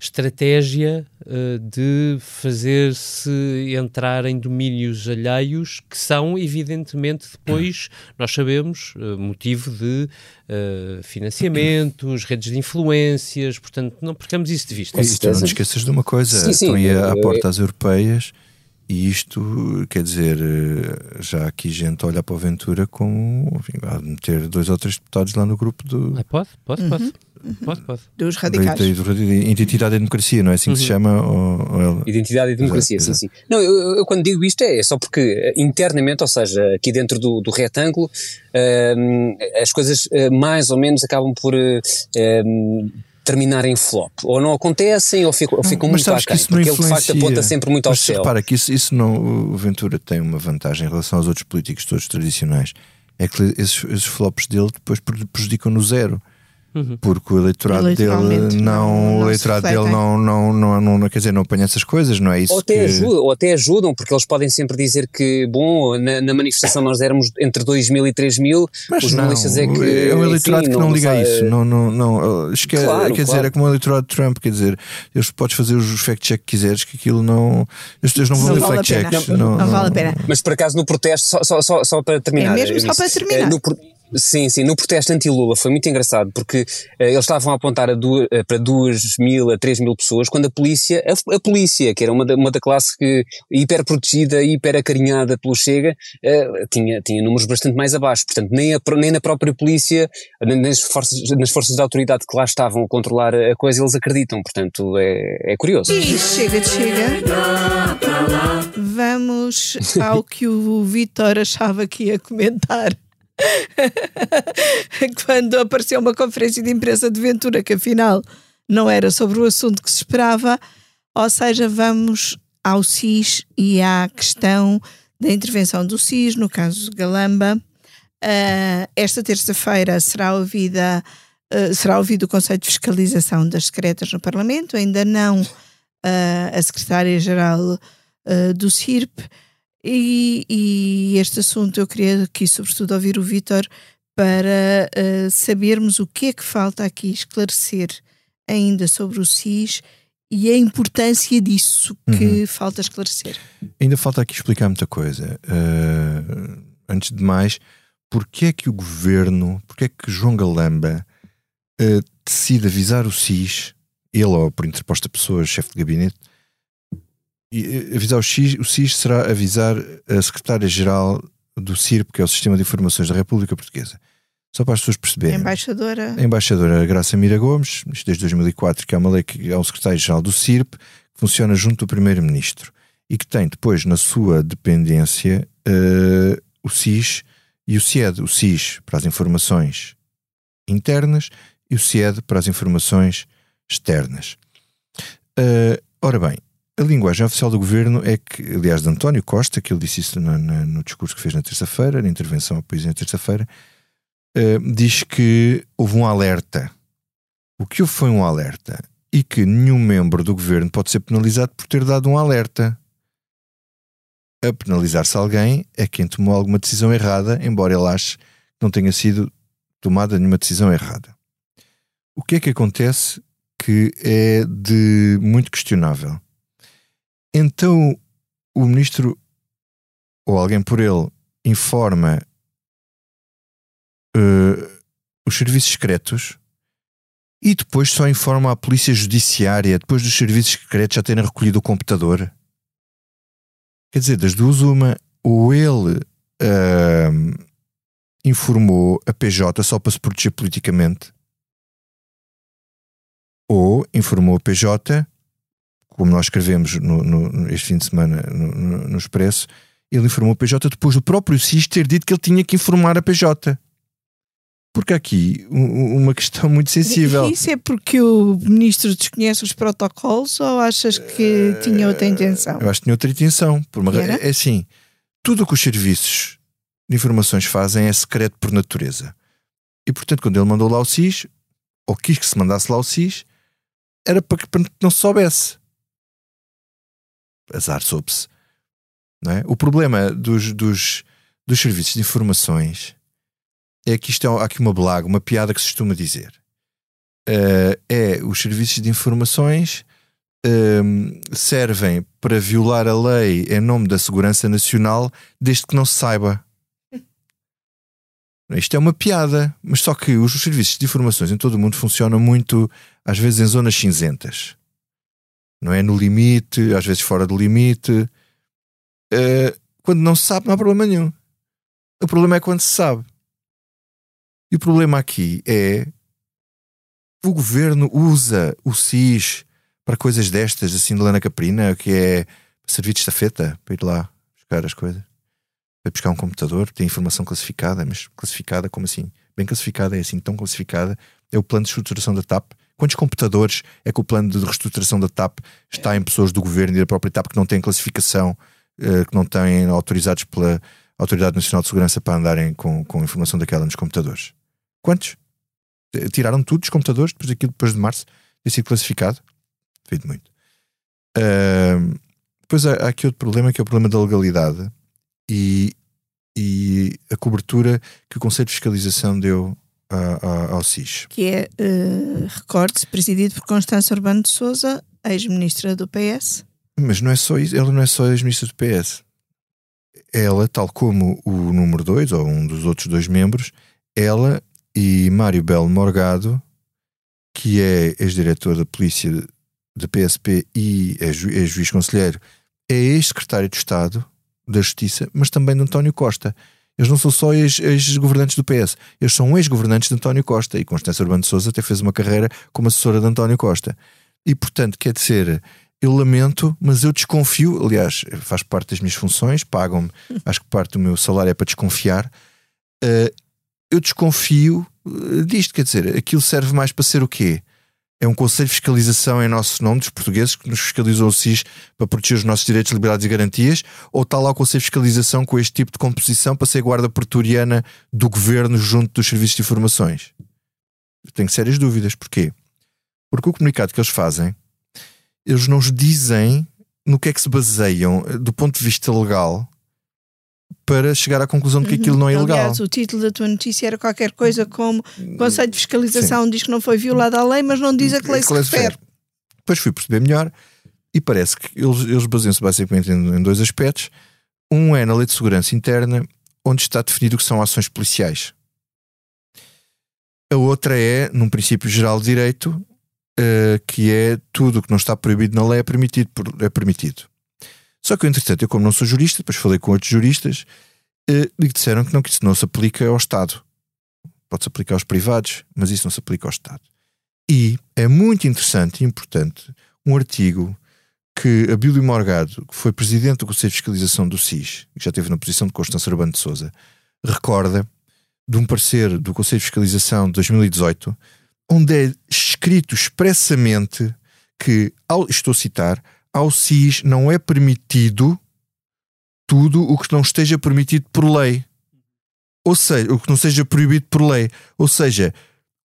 B: estratégia eh, de fazer-se entrar em domínios alheios que são, evidentemente, depois, <coughs> nós sabemos, eh, motivo de eh, financiamentos, redes de influências, portanto, não percamos isso de vista.
D: Com
C: E tu não te esqueças de uma coisa,
D: Sim, sim,
C: estão aí à
D: eh,
C: porta às europeias e isto, quer dizer, já aqui gente a olhar para o Ventura como enfim, há de meter dois ou três deputados lá no grupo do,
B: Ah, pode, pode, pode. Pode, pode.
A: Dos radicais.
C: da- da identidade e democracia, não é assim que se chama? Ou, ou ela-
D: Identidade e democracia,
C: Exato,
D: sim, sim. Não, eu, eu- quando digo isto é só porque eh, internamente, ou seja, aqui dentro do, do retângulo, ehm, as coisas eh, mais ou menos acabam por eh, ehm, terminar em flop. Ou não acontecem ou ficam, ou ficam
C: mas
D: muito
C: sabes que
D: aquém,
C: isso não
D: porque ele de facto aponta sempre muito ao
C: Mas
D: céu.
C: repara que isso, isso não, o Ventura tem uma vantagem em relação aos outros políticos todos tradicionais. É que esses, esses flops dele depois pre- prejudicam no zero. Porque o eleitorado dele não,
A: não-
C: o
A: não
C: eleitorado dele não, não, não, não, não, quer dizer, não apanha essas coisas, não é isso
D: Ou até,
C: que...
D: ajudam, ou até ajudam, porque eles podem sempre dizer que, bom, na, na manifestação nós éramos entre 2 mil e 3 mil,
C: Mas
D: os
C: não,
D: jornalistas é que.
C: é um eleitorado
D: enfim,
C: que não, liga a isso. Não, não, não. Esque,
D: Claro,
C: quer dizer,
D: claro.
C: é como o eleitorado de Trump, quer dizer, eles podes fazer os fact-check que quiseres, que aquilo não. Eles, eles não vão
A: Não
C: ler fact-checks.
A: Não, não vale a pena.
D: Mas por acaso no protesto, só, só, só, só para terminar.
A: É mesmo só para terminar.
D: eh, no sim, sim, no protesto anti-Lula foi muito engraçado porque eh, eles estavam a apontar a eh, para 2 mil a 3 mil pessoas quando a polícia, a, a polícia, que era uma da, uma da classe que hiper protegida, hiper acarinhada pelo Chega, eh, tinha, tinha números bastante mais abaixo. Portanto, nem, a, nem na própria polícia, nem nas forças, nas forças de autoridade que lá estavam a controlar a coisa, eles acreditam. Portanto, é, é curioso.
A: E chega de chega. Vamos ao que o Vitor achava que ia comentar. <laughs> Quando apareceu uma conferência de imprensa de Ventura, que afinal não era sobre o assunto que se esperava, ou seja, vamos ao SIS e à questão da intervenção do SIS, no caso de Galamba. Ah, esta terça-feira será ouvida Uh, será ouvido o Conselho de Fiscalização das Secretas no Parlamento, ainda não uh, a Secretária-Geral uh, do CIRP, e, e este assunto eu queria aqui, sobretudo, ouvir o Vítor para uh, sabermos o que é que falta aqui esclarecer ainda sobre o SIS e a importância disso que falta esclarecer.
C: Ainda falta aqui explicar muita coisa. Uh, antes de mais, porque é que o governo, porque é que João Galamba uh, decide avisar o SIS, ele ou por interposta pessoa, chefe de gabinete, e, uh, avisar o SIS, o SIS será avisar a secretária-geral do CIRP, que é o Sistema de Informações da República Portuguesa. Só para as pessoas perceberem.
A: embaixadora.
C: A embaixadora Graça Mira Gomes, isto desde 2004, que é uma lei que é o secretário-geral do CIRP, que funciona junto do primeiro-ministro e que tem depois na sua dependência eh, o SIS e o CIED. O SIS para as informações internas e o CIED para as informações externas. Eh, ora bem, a linguagem oficial do governo é que, aliás, de António Costa, que ele disse isso no, no- no discurso que fez na terça-feira, na intervenção ao país na terça-feira, eh, diz que houve um alerta. O que houve foi um alerta e que nenhum membro do governo pode ser penalizado por ter dado um alerta. a penalizar-se alguém é quem tomou alguma decisão errada, embora ele ache que não tenha sido tomada nenhuma decisão errada. O que é que acontece que é de muito questionável? Então o ministro ou alguém por ele informa uh, os serviços secretos e depois só informa a polícia judiciária depois dos serviços secretos já terem recolhido o computador. Quer dizer, das duas, uma, ou ele uh, informou a PJ só para se proteger politicamente, ou informou a PJ, como nós escrevemos no, no, este fim de semana no, no Expresso, ele informou a PJ depois do próprio SIS ter dito que ele tinha que informar a PJ. Porque há aqui uma questão muito sensível.
A: Isso é porque o ministro desconhece os protocolos ou achas que tinha outra intenção?
C: Eu acho que tinha outra intenção. Por uma, é assim: tudo o que os serviços de informações fazem é secreto por natureza. E portanto, quando ele mandou lá o SIS, ou quis que se mandasse lá o SIS, era para que não se soubesse. Azar soube-se. É? O problema dos, dos, dos serviços de informações é que isto é, há aqui uma blaga, uma piada que se costuma dizer. Uh, é os serviços de informações uh, servem para violar a lei em nome da segurança nacional, desde que não se saiba. <laughs> Isto é uma piada, mas só que os serviços de informações em todo o mundo funcionam muito, às vezes, em zonas cinzentas. Não é no limite, às vezes fora do limite. Uh, quando não se sabe, não há problema nenhum. O problema é quando se sabe. E o problema aqui é o governo usa o SIS para coisas destas, assim de lana caprina, que é servir de estafeta para ir lá buscar as coisas. Vai buscar um computador, tem informação classificada, mas classificada como assim? Bem classificada, é assim, tão classificada. É o plano de estruturação da TAP. Quantos computadores é que o plano de reestruturação da TAP está em pessoas do governo e da própria TAP que não têm classificação, eh, que não têm autorizados pela Autoridade Nacional de Segurança para andarem com, com informação daquela nos computadores? Quantos? Tiraram tudo dos computadores depois daquilo, depois de março, ter sido classificado? Devido muito. Uh, depois há, há, aqui outro problema que é o problema da legalidade e, e a cobertura que o Conselho de Fiscalização deu a, a, ao SIS.
A: Que é, uh, recorde-se, presidido por Constância Urbano de Souza, ex-ministra do PS.
C: Mas não é só isso, ela não é só ex-ministra do PS. Ela, tal como o número 2, ou um dos outros dois membros, ela e Mário Belo Morgado, que é ex-diretor da polícia da PSP e é, ju é juiz conselheiro, é ex-secretário de Estado da Justiça, mas também de António Costa. Eles não são só ex-governantes do PS, eles são ex-governantes de António Costa. E Constância Urbano de Souza até fez uma carreira como assessora de António Costa. E, portanto, quer dizer, eu lamento, mas eu desconfio. Aliás, faz parte das minhas funções, pagam-me, <laughs> acho que parte do meu salário é para desconfiar. Uh, eu desconfio eh, disto, quer dizer, aquilo serve mais para ser o quê? É um conselho de fiscalização em nosso nome dos portugueses que nos fiscalizou o SIS para proteger os nossos direitos, liberdades e garantias? Ou está lá o conselho de fiscalização com este tipo de composição para ser guarda pretoriana do governo junto dos serviços de informações? Tenho sérias dúvidas. Porquê? Porque o comunicado que eles fazem, eles não nos dizem no que é que se baseiam eh, do ponto de vista legal para chegar à conclusão de que aquilo não é ilegal.
A: Aliás, o título da tua notícia era qualquer coisa como Conselho de Fiscalização Sim. diz que não foi violada a lei, mas não diz a que lei se refere.
C: Depois fui perceber melhor e parece que eles, eles baseiam-se basicamente em, em dois aspectos. Um é na Lei de Segurança Interna, onde está definido o que são ações policiais. A outra é, num princípio geral de direito, uh, que é tudo o que não está proibido na lei é permitido. Por, é permitido. Só que, entretanto, eu, como não sou jurista, depois falei com outros juristas eh, e disseram que não, que isso não se aplica ao Estado. Pode-se aplicar aos privados, mas isso não se aplica ao Estado. E é muito interessante e importante um artigo que a Bílio Morgado, que foi presidente do Conselho de Fiscalização do SIS, que já esteve na posição de Constância Urbano de Souza, recorda de um parecer do Conselho de Fiscalização de 2018, onde é escrito expressamente que, ao, estou a citar, ao SIS não é permitido tudo o que não esteja permitido por lei. Ou seja, o que não seja proibido por lei. Ou seja,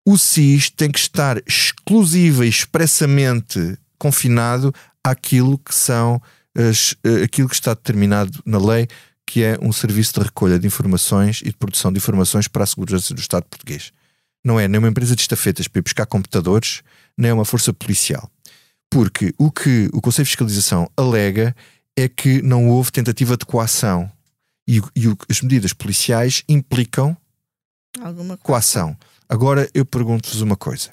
C: o SIS tem que estar exclusiva e expressamente confinado àquilo que são as, eh, aquilo que está determinado na lei, que é um serviço de recolha de informações e de produção de informações para a segurança do Estado português. Não é nem uma empresa de estafetas para ir buscar computadores, nem é uma força policial. Porque o que o Conselho de Fiscalização alega é que não houve tentativa de coação e, e as medidas policiais implicam
A: Alguma
C: coação. Agora eu pergunto-vos uma coisa.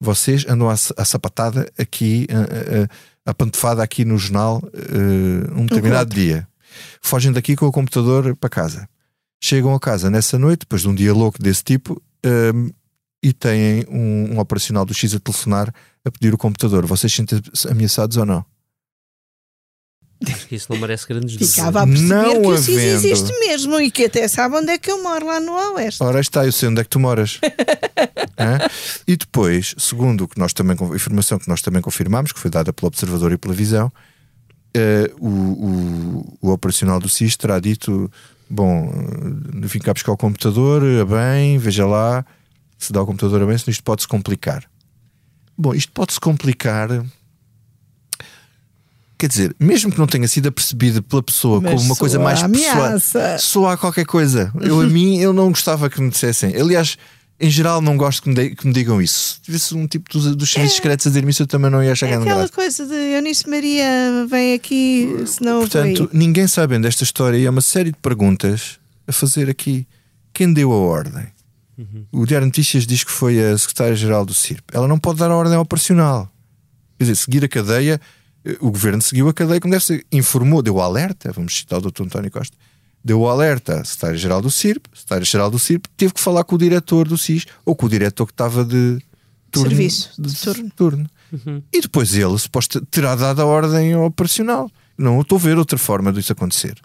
C: Vocês andam a, a sapatada aqui, a, a, a pantofada aqui no jornal uh, um determinado dia. Fogem daqui com o computador para casa. Chegam a casa nessa noite, depois de um dia louco desse tipo, um, e têm um, um operacional do X a telefonar a pedir o computador. Vocês sentem-se ameaçados ou não?
B: Acho que isso não merece grandes dúvidas.
A: Ficava a perceber
C: Não
A: que isso
C: havendo-
A: existe mesmo e que até sabe onde é que eu moro lá no Oeste.
C: Ora está, eu sei onde é que tu moras. <laughs> E depois, segundo o que nós também, a informação que nós também confirmamos, que foi dada pelo Observador e pela Visão, eh, o, o, o operacional do SIS terá dito: Bom, eh, vim cá buscar o computador, a bem, veja lá se dá o computador a bem, senão isto pode-se complicar. Bom, isto pode-se complicar. Quer dizer, mesmo que não tenha sido apercebido pela pessoa
A: Mas
C: como uma coisa mais pessoal,
A: ameaça.
C: soa qualquer coisa. Eu a mim, eu não gostava que me dissessem. Aliás, em geral, não gosto que me, de- que me digam isso. Se tivesse um tipo dos, dos serviços secretos a dizer-me isso, eu também não ia achar
A: É
C: grande
A: aquela
C: graça.
A: coisa de Eunice Maria vem aqui, senão
C: Portanto,
A: aí.
C: ninguém sabendo desta história e há uma série de perguntas a fazer aqui. Quem deu a ordem? O Diário de Notícias diz que foi a secretária-geral do CIRP. Ela não pode dar a ordem operacional. Quer dizer, seguir a cadeia, eh, o governo seguiu a cadeia como deve ser. Informou, deu o alerta, vamos citar o Dr. António Costa, deu o alerta à secretária-geral do CIRP, a secretária-geral do CIRP teve que falar com o diretor do SIS ou com o diretor que estava de turno.
A: Serviço, de turno.
C: E depois ele suposto, terá dado a ordem operacional. Não estou a ver outra forma disso acontecer.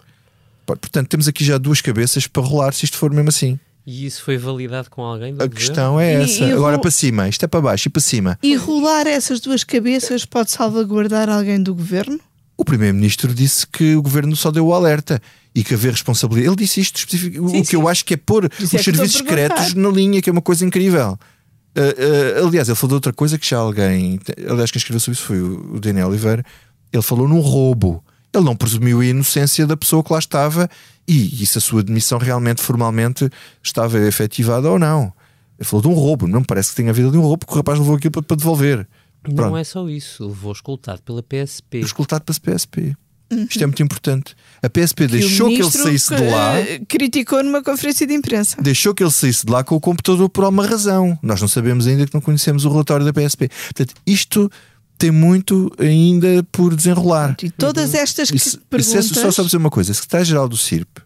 C: Portanto, temos aqui já duas cabeças para rolar se isto for mesmo assim.
B: E isso foi validado com alguém? do
C: A
B: governo?
C: questão é
A: E-
C: essa.
A: e eu
C: Agora para cima, isto é para baixo e para cima.
A: E rolar essas duas cabeças pode salvaguardar alguém do governo?
C: O Primeiro-Ministro disse que o governo só deu o alerta e que haver responsabilidade. Ele disse isto específico.
A: Sim,
C: o que eu acho que é pôr
A: isso
C: os
A: é a
C: serviços secretos na linha, que é uma coisa incrível. Uh, uh, aliás, ele falou de outra coisa que já alguém. Aliás, quem escreveu sobre isso foi o, o Daniel Oliveira. Ele falou num roubo. Ele não presumiu a inocência da pessoa que lá estava e, e se a sua demissão realmente, formalmente, estava efetivada ou não. Ele falou de um roubo. Não me parece que tenha havido de um roubo, porque o rapaz levou aquilo para, para devolver.
B: Não
C: Pronto.
B: é só isso. Levou escoltado pela PSP.
C: Escoltado pela PSP. Isto é muito importante. A PSP deixou
A: o
C: que ele saísse de lá.
A: criticou numa conferência de imprensa.
C: Deixou que ele saísse de lá com o computador por alguma razão. Nós não sabemos ainda que não conhecemos o relatório da PSP. Portanto, isto tem muito ainda por desenrolar.
A: E todas estas que-
C: Isso, isso
A: perguntas.
C: é, só só dizer uma coisa: a secretária-geral do CIRP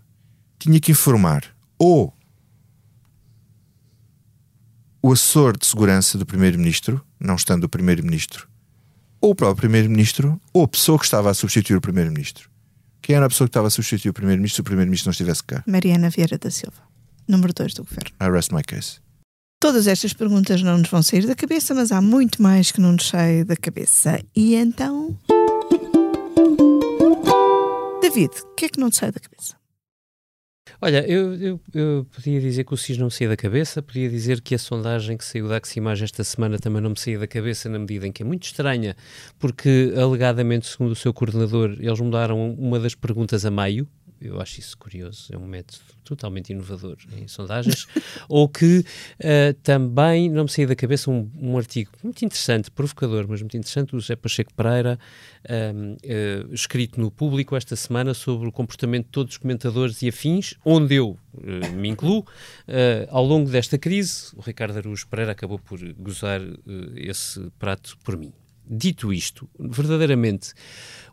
C: tinha que informar ou o assessor de segurança do primeiro-ministro, não estando o primeiro-ministro, ou o próprio primeiro-ministro, ou a pessoa que estava a substituir o primeiro-ministro. Quem era a pessoa que estava a substituir o primeiro-ministro se o primeiro-ministro não estivesse cá?
A: Mariana Vieira da Silva, número 2 do governo.
C: I rest my case.
A: Todas estas perguntas não nos vão sair da cabeça, mas há muito mais que não nos sai da cabeça. E então. David, o que é que não te sai da cabeça?
B: Olha, eu, eu, eu podia dizer que o SIS não me saía da cabeça, podia dizer que a sondagem que saiu da Aximage esta semana também não me saía da cabeça, na medida em que é muito estranha, porque alegadamente, segundo o seu coordenador, eles mudaram uma das perguntas a meio. Eu acho isso curioso, é um método totalmente inovador em sondagens. <laughs> Ou que eh, também não me saía da cabeça um, um artigo muito interessante, provocador, mas muito interessante, do José Pacheco Pereira, eh, escrito no público esta semana sobre o comportamento de todos os comentadores e afins, onde eu eh, me incluo. Ao longo desta crise, o Ricardo Araújo Pereira acabou por gozar esse prato por mim. Dito isto, verdadeiramente,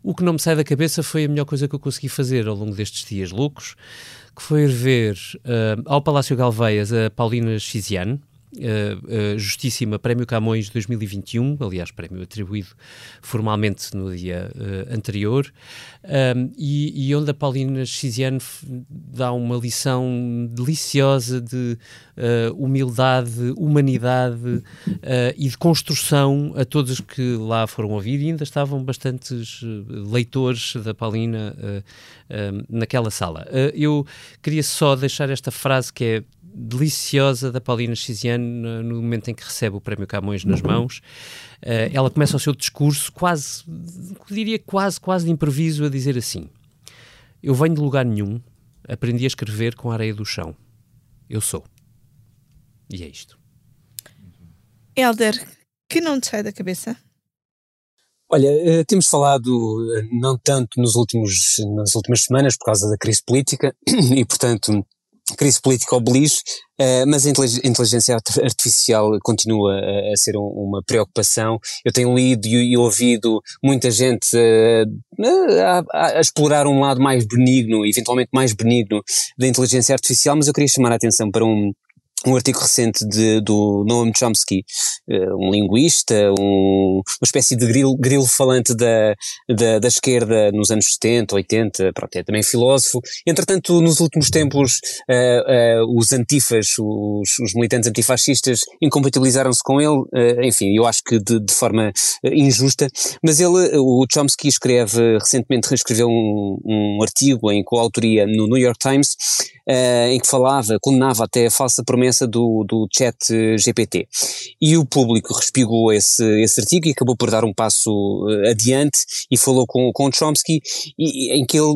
B: o que não me sai da cabeça foi a melhor coisa que eu consegui fazer ao longo destes dias loucos, que foi ir ver eh, ao Palácio Galveias a Paulina Chiziane, uh, uh, Justíssima Prémio Camões 2021, aliás, prémio atribuído formalmente no dia uh, anterior, um, e, e onde a Paulina Chiziane dá uma lição deliciosa de humildade, humanidade e de construção a todos os que lá foram ouvir, e ainda estavam bastantes leitores da Paulina naquela sala. eu queria só deixar esta frase que é deliciosa da Paulina Chiziane no momento em que recebe o prémio Camões nas mãos. Uh, ela começa o seu discurso quase, diria quase, quase de improviso a dizer assim: Eu venho de lugar nenhum, aprendi a escrever com a areia do chão. Eu sou. E é isto.
A: Helder, que não te sai da cabeça?
D: Olha, eh, temos falado eh, não tanto nos últimos, nas últimas semanas por causa da crise política <clears throat> e, portanto, crise política obelige, uh, mas a inteligência artificial continua a, a ser um, uma preocupação. Eu tenho lido e, ouvido muita gente uh, a, a, explorar um lado mais benigno, eventualmente mais benigno da inteligência artificial, mas eu queria chamar a atenção para um, um artigo recente de, do Noam Chomsky, eh, um linguista, um, uma espécie de grilo, grilo falante da, da, da, esquerda nos anos 70, 80, pronto, é também filósofo. Entretanto, nos últimos tempos, uh, uh, os antifas, os, os, militantes antifascistas, incompatibilizaram-se com ele, uh, enfim, eu acho que de, de forma injusta, mas ele, o Chomsky escreve, recentemente reescreveu um, um artigo em coautoria no New York Times, em que falava, condenava até a falsa promessa do, do chat GPT. E o público respigou esse, esse artigo e acabou por dar um passo uh, adiante e falou com, com Chomsky, e, em que ele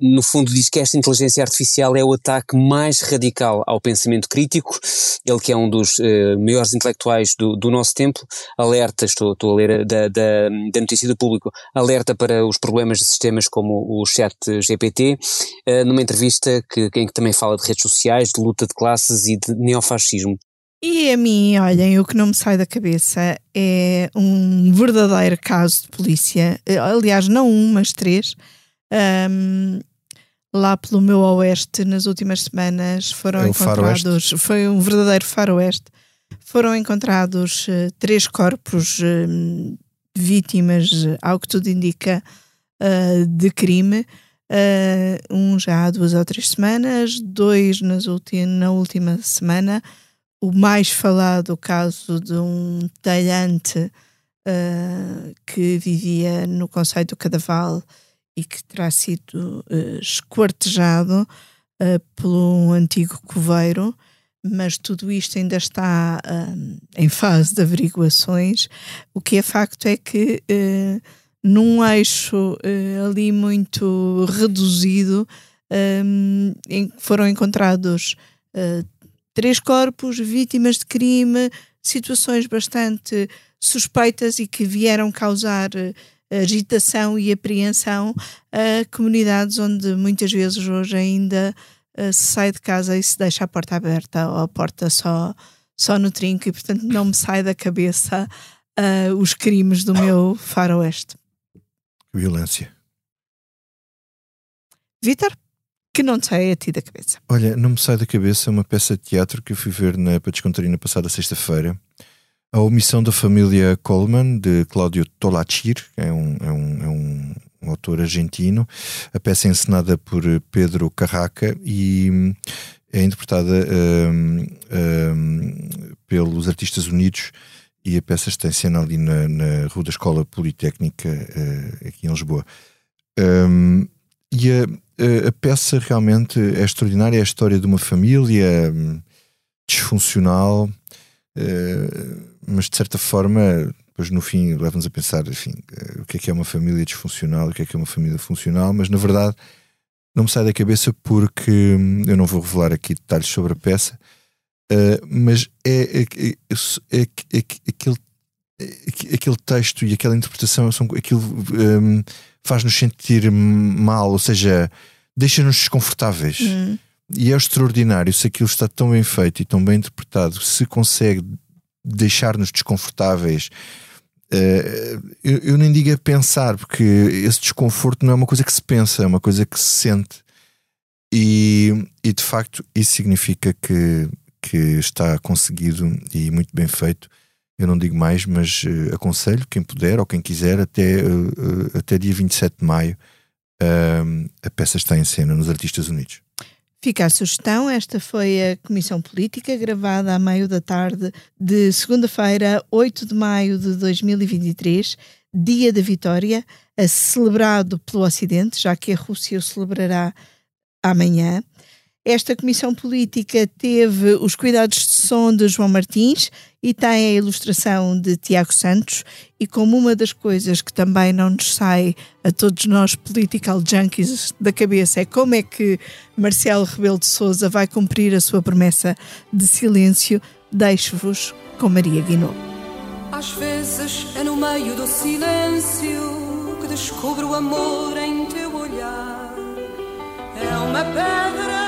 D: no fundo diz que esta inteligência artificial é o ataque mais radical ao pensamento crítico, ele que é um dos uh, maiores intelectuais do, do, nosso tempo, alerta, estou, estou a ler da, da, da, notícia do público, alerta para os problemas de sistemas como o chat GPT, uh, numa entrevista que, em que também fala de redes sociais, de luta de classes e de neofascismo.
A: E a mim, olhem, o que não me sai da cabeça é um verdadeiro caso de polícia, eh, aliás, não um, mas três, um, lá pelo meu oeste nas últimas semanas foram é encontrados foi um verdadeiro faroeste foram encontrados uh, três corpos uh, vítimas ao que tudo indica uh, de crime um já há duas ou três semanas dois nas na última semana. O mais falado caso de um talhante que vivia no Conselho do Cadaval e que terá sido uh, esquartejado uh, pelo antigo coveiro, mas tudo isto ainda está uh, em fase de averiguações. O que é facto é que, num eixo ali muito reduzido, um, foram encontrados três corpos, vítimas de crime, situações bastante suspeitas e que vieram causar agitação e apreensão a comunidades onde muitas vezes hoje ainda uh, se sai de casa e se deixa a porta aberta ou a porta só, só no trinco e portanto não me sai da cabeça uh, os crimes do meu faroeste.
C: Violência.
A: Vitor, que não te sai a ti da cabeça?
C: Olha, não me sai da cabeça uma peça de teatro que eu fui ver na Padescontarina passada sexta-feira a omissão da família Coleman, de Cláudio Tolachir, é um, é um, é um, um autor argentino. A peça é encenada por Pedro Carraca e hum, é interpretada um, um, pelos Artistas Unidos e a peça está em cena ali na, na Rua da Escola Politécnica, uh, aqui em Lisboa. Um, e a, a, peça realmente é extraordinária, é a história de uma família hum, disfuncional, uh, mas de certa forma, depois no fim leva-nos a pensar, enfim, eh, o que é que é uma família disfuncional, o que é que é uma família funcional, mas na verdade não me sai da cabeça porque hum, eu não vou revelar aqui detalhes sobre a peça, uh, mas é, é, é, é, aquele, aquele texto e aquela interpretação, são, aquilo um, faz-nos sentir mal, ou seja, deixa-nos desconfortáveis. Hum. E é extraordinário se aquilo está tão bem feito e tão bem interpretado, se consegue deixar-nos desconfortáveis. Uh, eu, eu, nem digo a pensar, porque esse desconforto não é uma coisa que se pensa, é uma coisa que se sente. E, e de facto, isso significa que, que está conseguido e muito bem feito. Eu não digo mais, mas uh, aconselho quem puder ou quem quiser, até, uh, até dia 27 de maio, a peça está em cena nos Artistas Unidos.
A: Fica a sugestão, esta foi a Comissão Política, gravada a meio da tarde de segunda-feira, 8 de maio de 2023, dia da vitória, celebrado pelo Ocidente, já que a Rússia o celebrará amanhã. Esta comissão política teve os cuidados de som de João Martins e tem a ilustração de Tiago Santos. E como uma das coisas que também não nos sai a todos nós political junkies da cabeça é como é que Marcelo Rebelo de Souza vai cumprir a sua promessa de silêncio, deixo-vos com Maria Guinou.
H: Às vezes é no meio do silêncio que descubro o amor em teu olhar. É uma pedra,